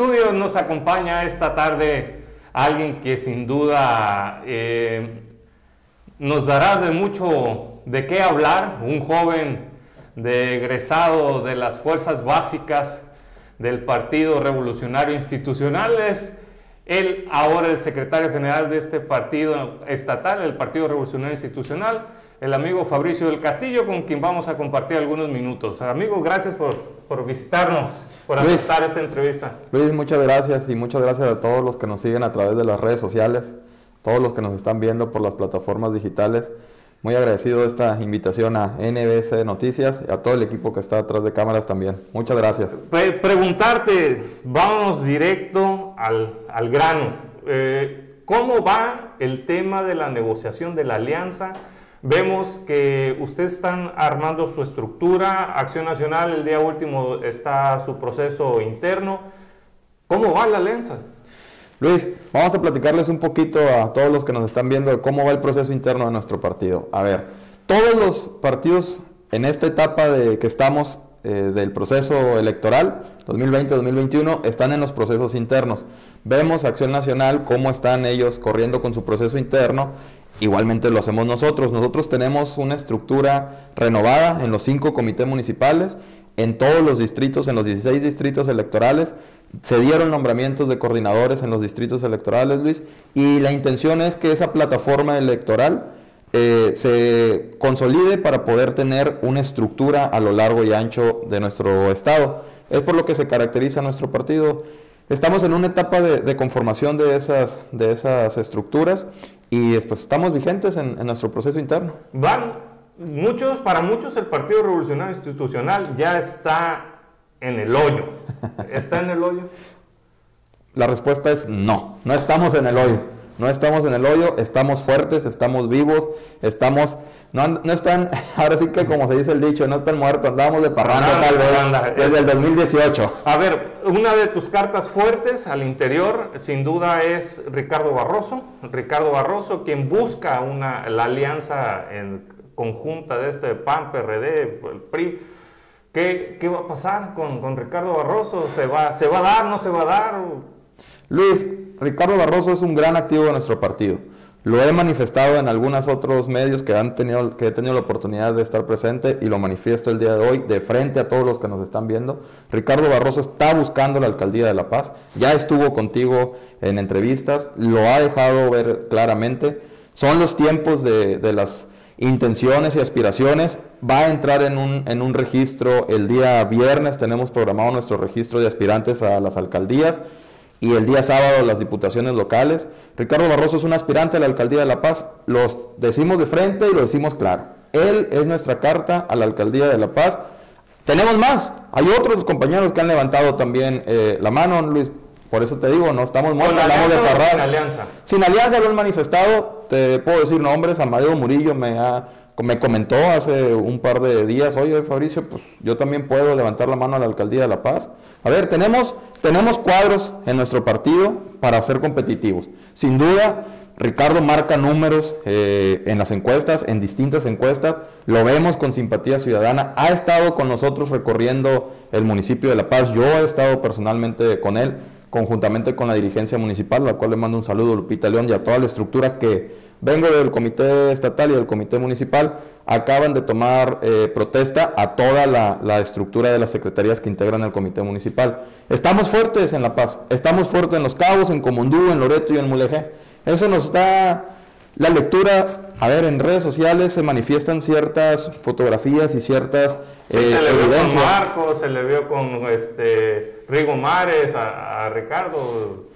estudio nos acompaña esta tarde alguien que sin duda eh, nos dará de mucho de qué hablar, un joven de egresado de las fuerzas básicas del Partido Revolucionario Institucional. Es él ahora el secretario general de este partido estatal, el Partido Revolucionario Institucional, el amigo Fabricio del Castillo, con quien vamos a compartir algunos minutos. Amigo, gracias por, por visitarnos, por aceptar esta entrevista. Luis, muchas gracias y muchas gracias a todos los que nos siguen a través de las redes sociales, todos los que nos están viendo por las plataformas digitales. Muy agradecido de esta invitación a NBC Noticias y a todo el equipo que está detrás de cámaras también. Muchas gracias. preguntarte, vamos directo al, al grano. Eh, ¿Cómo va el tema de la negociación de la alianza? Vemos que ustedes están armando su estructura, Acción Nacional el día último está su proceso interno. ¿Cómo va la alianza? Luis, vamos a platicarles un poquito a todos los que nos están viendo cómo va el proceso interno de nuestro partido. A ver, todos los partidos en esta etapa de que estamos eh, del proceso electoral 2020-2021 están en los procesos internos. Vemos Acción Nacional cómo están ellos corriendo con su proceso interno. Igualmente lo hacemos nosotros. Nosotros tenemos una estructura renovada en los cinco comités municipales, en todos los distritos, en los 16 distritos electorales se dieron nombramientos de coordinadores en los distritos electorales, Luis, y la intención es que esa plataforma electoral eh, se consolide para poder tener una estructura a lo largo y ancho de nuestro estado. Es por lo que se caracteriza nuestro partido. Estamos en una etapa de, conformación de esas, de esas estructuras y pues estamos vigentes en, en nuestro proceso interno. Van muchos, para muchos el Partido Revolucionario Institucional ya está en el hoyo. ¿Está en el hoyo? La respuesta es no, no estamos en el hoyo. No estamos en el hoyo, estamos fuertes, estamos vivos, estamos... No, no están, ahora sí que como se dice el dicho, no están muertos, andamos de parranda tal vez, desde el 2018. A ver, una de tus cartas fuertes al interior, sin duda, es Ricardo Barroso. Ricardo Barroso, quien busca una, la alianza en conjunta de este PAN, PRD, el PRI, ¿Qué, ¿Qué, va a pasar con, con, Ricardo Barroso? ¿Se va, ¿Se va a dar? ¿No se va a dar? Luis, Ricardo Barroso es un gran activo de nuestro partido. Lo he manifestado en algunos otros medios que, han tenido, que he tenido la oportunidad de estar presente y lo manifiesto el día de hoy de frente a todos los que nos están viendo. Ricardo Barroso está buscando la alcaldía de La Paz, ya estuvo contigo en entrevistas, lo ha dejado ver claramente. Son los tiempos de, las intenciones y aspiraciones. Va a entrar en un registro el día viernes, tenemos programado nuestro registro de aspirantes a las alcaldías y el día sábado las diputaciones locales. Ricardo Barroso es un aspirante a la alcaldía de La Paz, los decimos de frente y lo decimos claro. Él es nuestra carta a la alcaldía de La Paz. Tenemos más, hay otros compañeros que han levantado también eh, la mano, Luis, por eso te digo, no estamos muertos, hablamos de parrar. Sin alianza. Sin alianza lo han manifestado, te puedo decir nombres, Amadeo Murillo me ha me comentó hace un par de días, oye Fabricio, pues yo también puedo levantar la mano a la alcaldía de La Paz. A ver, tenemos, tenemos cuadros en nuestro partido para ser competitivos. Sin duda, Ricardo marca números eh, en las encuestas, en distintas encuestas, lo vemos con simpatía ciudadana, ha estado con nosotros recorriendo el municipio de La Paz, yo he estado personalmente con él conjuntamente con la dirigencia municipal, a la cual le mando un saludo Lupita León y a toda la estructura que vengo del comité estatal y del comité municipal, acaban de tomar eh, protesta a toda la, estructura de las secretarías que integran el comité municipal. Estamos fuertes en La Paz, estamos fuertes en Los Cabos, en Comundú, en Loreto y en Mulegé. Eso nos da la lectura, a ver, en redes sociales se manifiestan ciertas fotografías y ciertas eh, se le vio con Marcos, se le vio con este, Rigo Mares, a, Ricardo.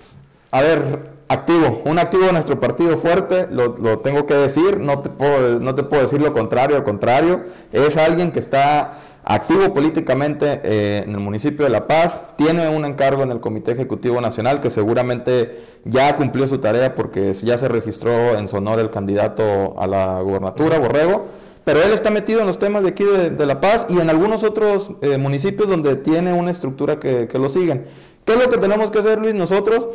A ver, activo, un activo de nuestro partido fuerte, lo, tengo que decir, no te, puedo, no te puedo decir lo contrario, al contrario, es alguien que está activo políticamente eh, en el municipio de La Paz, tiene un encargo en el Comité Ejecutivo Nacional que seguramente ya cumplió su tarea porque ya se registró en Sonora el candidato a la gubernatura, Borrego, pero él está metido en los temas de aquí de, La Paz y en algunos otros eh, municipios donde tiene una estructura que, que lo siguen. ¿Qué es lo que tenemos que hacer, Luis? Nosotros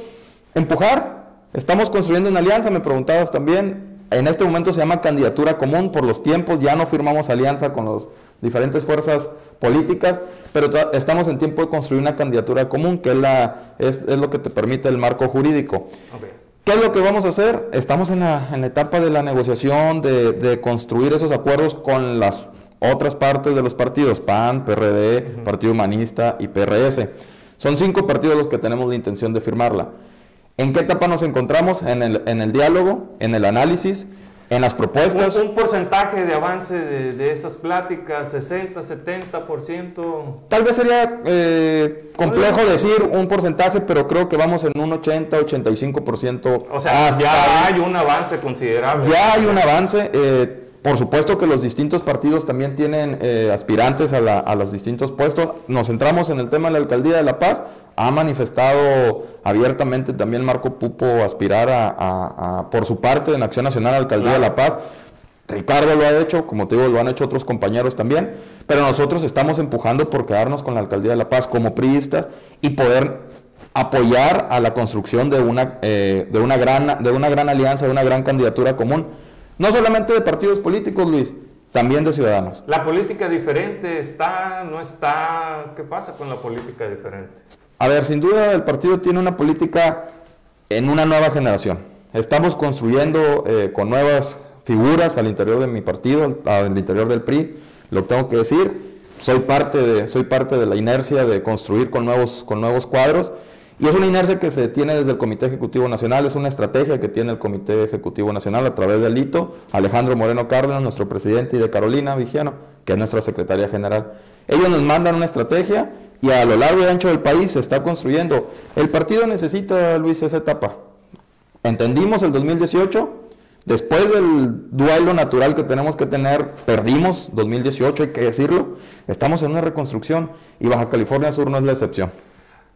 empujar, estamos construyendo una alianza, me preguntabas también, en este momento se llama candidatura común por los tiempos, ya no firmamos alianza con las diferentes fuerzas políticas, pero estamos en tiempo de construir una candidatura común, que es, la, es, es lo que te permite el marco jurídico. ¿Qué es lo que vamos a hacer? Estamos en la, en la etapa de la negociación, de, de, construir esos acuerdos con las otras partes de los partidos, PAN, PRD, Partido Humanista y PRS. Son cinco partidos los que tenemos la intención de firmarla. ¿En qué etapa nos encontramos? En el, en el diálogo, en el análisis, en las propuestas. Un, porcentaje de avance de, esas pláticas, 60, 70%. Tal vez sería eh, complejo decir un porcentaje, pero creo que vamos en un 80, 85%. O sea, ya hay un avance considerable. Ya hay un avance. Eh, por supuesto que los distintos partidos también tienen eh, aspirantes a, a, los distintos puestos. Nos centramos en el tema de la alcaldía de La Paz ha manifestado abiertamente también Marco Pupo aspirar a, por su parte en Acción Nacional Alcaldía de La Paz. Ricardo lo ha hecho, como te digo, lo han hecho otros compañeros también, pero nosotros estamos empujando por quedarnos con la Alcaldía de La Paz como priistas y poder apoyar a la construcción de una, eh, de, una gran, de una gran alianza, de una gran candidatura común, no solamente de partidos políticos, Luis, también de ciudadanos. ¿La política diferente está, no está? ¿Qué pasa con la política diferente? A ver, sin duda el partido tiene una política en una nueva generación. Estamos construyendo eh, con nuevas figuras al interior de mi partido, al, interior del PRI, lo tengo que decir. Soy parte, de, soy parte de la inercia de construir con nuevos, con nuevos cuadros. Y es una inercia que se tiene desde el Comité Ejecutivo Nacional, es una estrategia que tiene el Comité Ejecutivo Nacional a través del Lito, Alejandro Moreno Cárdenas, nuestro presidente, y de Carolina Vigiano, que es nuestra secretaria general. Ellos nos mandan una estrategia y a lo largo y ancho del país se está construyendo. El partido necesita, Luis, esa etapa. Entendimos el 2018, después del duelo natural que tenemos que tener, perdimos 2018, hay que decirlo, estamos en una reconstrucción y Baja California Sur no es la excepción.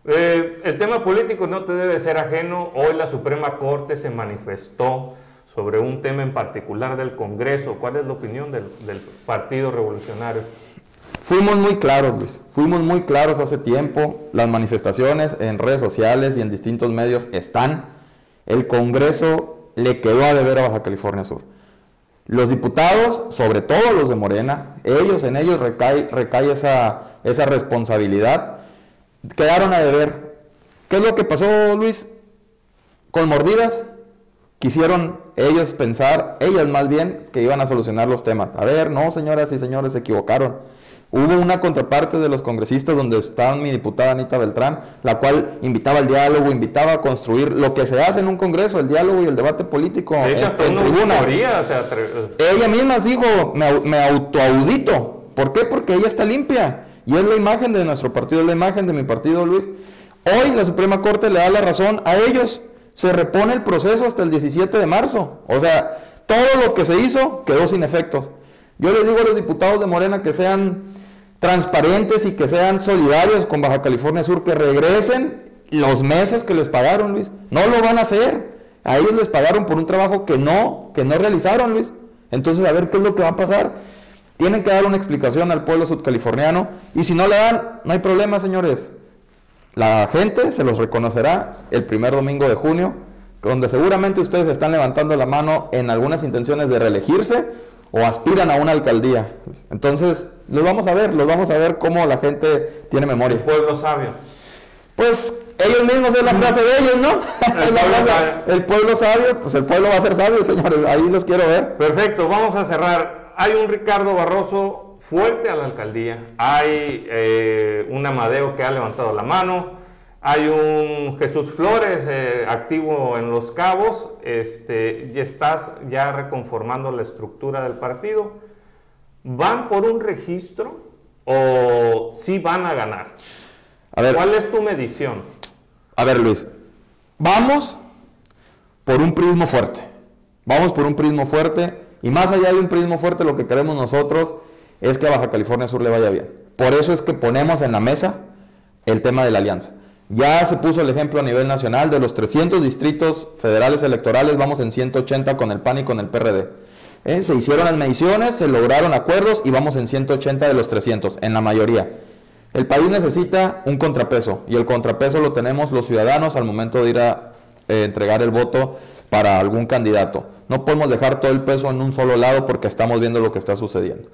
Eh, el tema político no te debe ser ajeno. Hoy la Suprema Corte se manifestó sobre un tema en particular del Congreso. ¿Cuál es la opinión del Partido Revolucionario? Fuimos muy claros, Luis. Fuimos muy claros hace tiempo. Las manifestaciones en redes sociales y en distintos medios están. El Congreso le quedó a deber a Baja California Sur. Los diputados, sobre todo los de Morena, ellos, en ellos recae, esa, esa responsabilidad, quedaron a deber. ¿Qué es lo que pasó, Luis? Con mordidas, quisieron ellos pensar, ellas más bien, que iban a solucionar los temas. A ver, no, señoras y señores, se equivocaron. Hubo una contraparte de los congresistas donde estaba mi diputada Anita Beltrán, la cual invitaba al diálogo, invitaba a construir lo que se hace en un congreso, el diálogo y el debate político en, tribuna. ella misma dijo, me, me autoaudito. ¿Por qué? Porque ella está limpia. Y es la imagen de nuestro partido, es la imagen de mi partido, Luis. Hoy la Suprema Corte le da la razón a ellos. Se repone el proceso hasta el 17 de marzo. O sea, todo lo que se hizo quedó sin efectos. Yo les digo a los diputados de Morena que sean transparentes y que sean solidarios con Baja California Sur, que regresen los meses que les pagaron, Luis. No lo van a hacer. A ellos les pagaron por un trabajo que no, que no realizaron, Luis. Entonces, a ver qué es lo que va a pasar. Tienen que dar una explicación al pueblo sudcaliforniano y si no le dan, no hay problema, señores. La gente se los reconocerá el primer domingo de junio, donde seguramente ustedes están levantando la mano en algunas intenciones de reelegirse o aspiran a una alcaldía. Entonces, los vamos a ver, los vamos a ver cómo la gente tiene memoria. El pueblo sabio. Pues ellos mismos es la frase de ellos, ¿no? El, pueblo, el pueblo sabio, pues el pueblo va a ser sabio, señores, ahí los quiero ver. Perfecto, vamos a cerrar. Hay un Ricardo Barroso fuerte a la alcaldía, hay eh, un Amadeo que ha levantado la mano, hay un Jesús Flores eh, activo en Los Cabos, este, y estás ya reconformando la estructura del partido. ¿Van por un registro o sí van a ganar? A ver, ¿Cuál es tu medición? A ver, Luis, vamos por un prismo fuerte. Vamos por un prismo fuerte. Y más allá de un prismo fuerte, lo que queremos nosotros es que a Baja California Sur le vaya bien. Por eso es que ponemos en la mesa el tema de la alianza. Ya se puso el ejemplo a nivel nacional de los 300 distritos federales electorales, vamos en 180 con el PAN y con el PRD. Eh, se hicieron las mediciones, se lograron acuerdos y vamos en 180 de los 300, en la mayoría. El país necesita un contrapeso y el contrapeso lo tenemos los ciudadanos al momento de ir a eh, entregar el voto para algún candidato. No podemos dejar todo el peso en un solo lado porque estamos viendo lo que está sucediendo.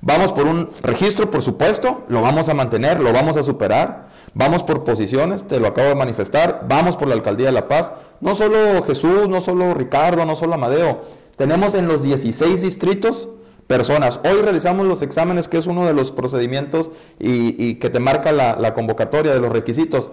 Vamos por un registro, por supuesto, lo vamos a mantener, lo vamos a superar. Vamos por posiciones, te lo acabo de manifestar. Vamos por la alcaldía de La Paz. No solo Jesús, no solo Ricardo, no solo Amadeo. Tenemos en los 16 distritos personas. Hoy realizamos los exámenes, que es uno de los procedimientos y, que te marca la, la, convocatoria de los requisitos.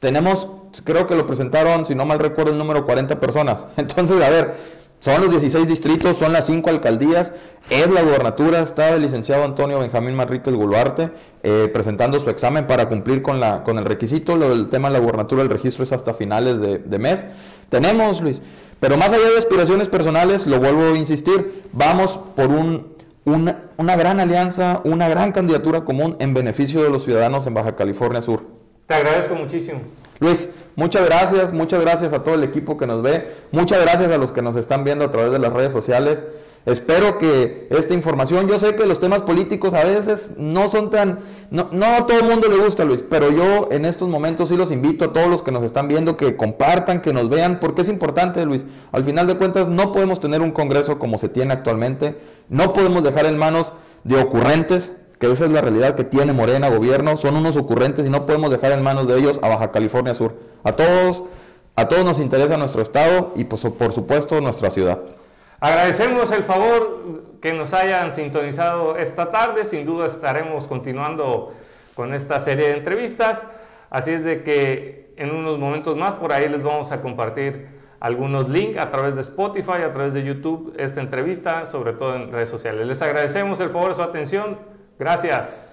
Tenemos, creo que lo presentaron, si no mal recuerdo, el número 40 personas. Entonces, a ver, son los 16 distritos, son las 5 alcaldías, es la gobernatura, está el licenciado Antonio Benjamín Manríquez Guluarte eh, presentando su examen para cumplir con, la, con el requisito, lo del tema de la gobernatura, el registro es hasta finales de, mes. Tenemos, Luis, pero más allá de aspiraciones personales, lo vuelvo a insistir, vamos por un, una, una gran alianza, una gran candidatura común en beneficio de los ciudadanos en Baja California Sur. Te agradezco muchísimo. Luis, muchas gracias, muchas gracias a todo el equipo que nos ve, muchas gracias a los que nos están viendo a través de las redes sociales. Espero que esta información, yo sé que los temas políticos a veces no son tan, no, a todo el mundo le gusta Luis, pero yo en estos momentos sí los invito a todos los que nos están viendo que compartan, que nos vean, porque es importante Luis. Al final de cuentas no podemos tener un Congreso como se tiene actualmente, no podemos dejar en manos de ocurrentes, que esa es la realidad que tiene Morena, gobierno, son unos ocurrentes y no podemos dejar en manos de ellos a Baja California Sur. A todos, a todos nos interesa nuestro estado y pues, por supuesto nuestra ciudad. Agradecemos el favor que nos hayan sintonizado esta tarde, sin duda estaremos continuando con esta serie de entrevistas, así es de que en unos momentos más por ahí les vamos a compartir algunos links a través de Spotify, a través de YouTube, esta entrevista, sobre todo en redes sociales. Les agradecemos el favor de su atención. Gracias.